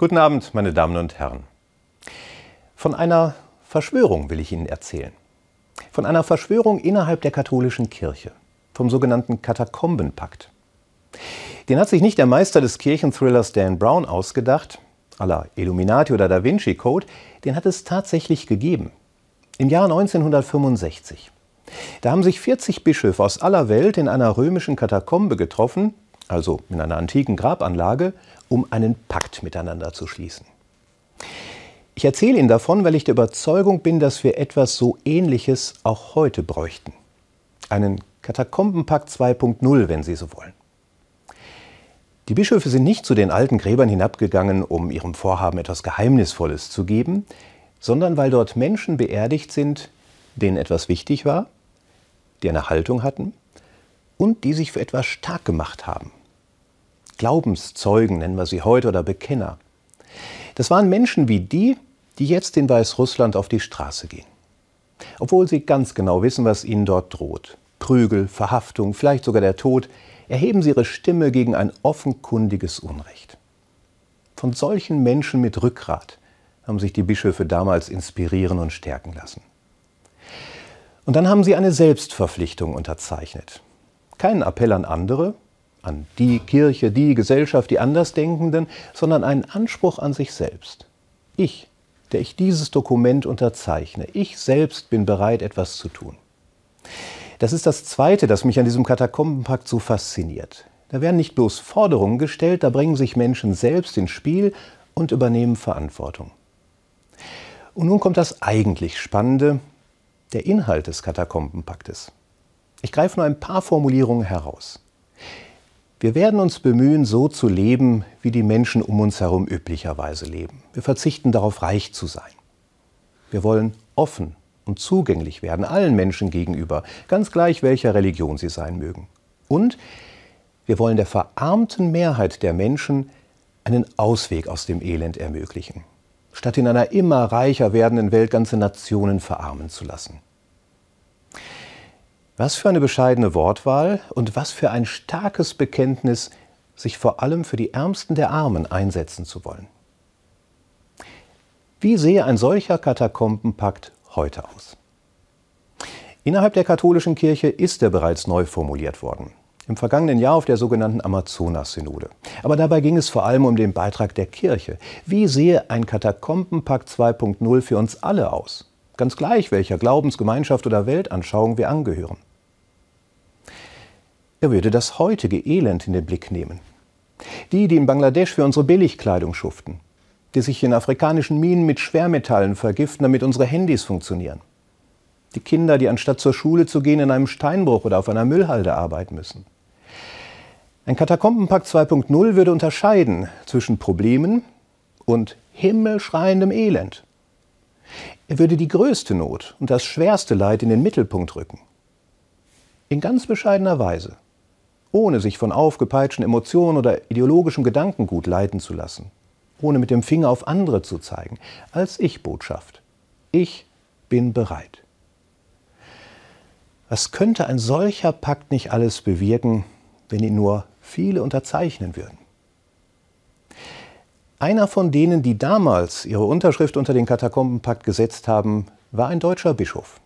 Guten Abend, meine Damen und Herren. Von einer Verschwörung will ich Ihnen erzählen. Von einer Verschwörung innerhalb der katholischen Kirche, vom sogenannten Katakombenpakt. Den hat sich nicht der Meister des Kirchenthrillers Dan Brown ausgedacht, à la Illuminati oder Da Vinci Code, den hat es tatsächlich gegeben. Im Jahr 1965. Da haben sich 40 Bischöfe aus aller Welt in einer römischen Katakombe getroffen, also in einer antiken Grabanlage, um einen Pakt miteinander zu schließen. Ich erzähle Ihnen davon, weil ich der Überzeugung bin, dass wir etwas so Ähnliches auch heute bräuchten. Einen Katakombenpakt 2.0, wenn Sie so wollen. Die Bischöfe sind nicht zu den alten Gräbern hinabgegangen, um ihrem Vorhaben etwas Geheimnisvolles zu geben, sondern weil dort Menschen beerdigt sind, denen etwas wichtig war, die eine Haltung hatten und die sich für etwas stark gemacht haben. Glaubenszeugen nennen wir sie heute oder Bekenner. Das waren Menschen wie die, die jetzt in Weißrussland auf die Straße gehen. Obwohl sie ganz genau wissen, was ihnen dort droht. Prügel, Verhaftung, vielleicht sogar der Tod, erheben sie ihre Stimme gegen ein offenkundiges Unrecht. Von solchen Menschen mit Rückgrat haben sich die Bischöfe damals inspirieren und stärken lassen. Und dann haben sie eine Selbstverpflichtung unterzeichnet. Keinen Appell an andere, an die Kirche, die Gesellschaft, die Andersdenkenden, sondern einen Anspruch an sich selbst. Ich, der ich dieses Dokument unterzeichne, ich selbst bin bereit, etwas zu tun. Das ist das Zweite, das mich an diesem Katakombenpakt so fasziniert. Da werden nicht bloß Forderungen gestellt, da bringen sich Menschen selbst ins Spiel und übernehmen Verantwortung. Und nun kommt das eigentlich Spannende, der Inhalt des Katakombenpaktes. Ich greife nur ein paar Formulierungen heraus. Wir werden uns bemühen, so zu leben, wie die Menschen um uns herum üblicherweise leben. Wir verzichten darauf, reich zu sein. Wir wollen offen und zugänglich werden, allen Menschen gegenüber, ganz gleich welcher Religion sie sein mögen. Und wir wollen der verarmten Mehrheit der Menschen einen Ausweg aus dem Elend ermöglichen, statt in einer immer reicher werdenden Welt ganze Nationen verarmen zu lassen. Was für eine bescheidene Wortwahl und was für ein starkes Bekenntnis, sich vor allem für die Ärmsten der Armen einsetzen zu wollen. Wie sehe ein solcher Katakombenpakt heute aus? Innerhalb der katholischen Kirche ist er bereits neu formuliert worden. Im vergangenen Jahr auf der sogenannten Amazonas-Synode. Aber dabei ging es vor allem um den Beitrag der Kirche. Wie sehe ein Katakombenpakt 2.0 für uns alle aus? Ganz gleich, welcher Glaubensgemeinschaft oder Weltanschauung wir angehören. Er würde das heutige Elend in den Blick nehmen. Die, die in Bangladesch für unsere Billigkleidung schuften, die sich in afrikanischen Minen mit Schwermetallen vergiften, damit unsere Handys funktionieren. Die Kinder, die anstatt zur Schule zu gehen in einem Steinbruch oder auf einer Müllhalde arbeiten müssen. Ein Katakombenpakt 2.0 würde unterscheiden zwischen Problemen und himmelschreiendem Elend. Er würde die größte Not und das schwerste Leid in den Mittelpunkt rücken. In ganz bescheidener Weise ohne sich von aufgepeitschten Emotionen oder ideologischem Gedankengut leiten zu lassen, ohne mit dem Finger auf andere zu zeigen, als Ich-Botschaft. Ich bin bereit. Was könnte ein solcher Pakt nicht alles bewirken, wenn ihn nur viele unterzeichnen würden? Einer von denen, die damals ihre Unterschrift unter den Katakombenpakt gesetzt haben, war ein deutscher Bischof.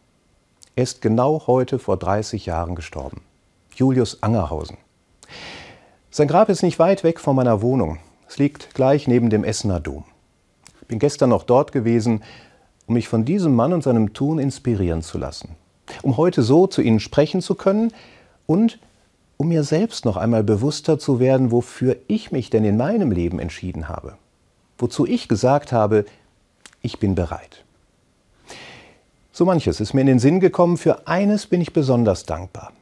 Er ist genau heute vor 30 Jahren gestorben. Julius Angerhausen. Sein Grab ist nicht weit weg von meiner Wohnung. Es liegt gleich neben dem Essener Dom. Ich bin gestern noch dort gewesen, um mich von diesem Mann und seinem Tun inspirieren zu lassen. Um heute so zu Ihnen sprechen zu können und um mir selbst noch einmal bewusster zu werden, wofür ich mich denn in meinem Leben entschieden habe. Wozu ich gesagt habe, ich bin bereit. So manches ist mir in den Sinn gekommen, für eines bin ich besonders dankbar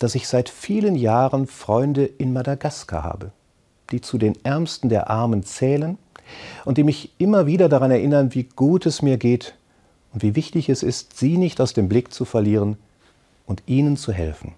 dass ich seit vielen Jahren Freunde in Madagaskar habe, die zu den Ärmsten der Armen zählen und die mich immer wieder daran erinnern, wie gut es mir geht und wie wichtig es ist, sie nicht aus dem Blick zu verlieren und ihnen zu helfen.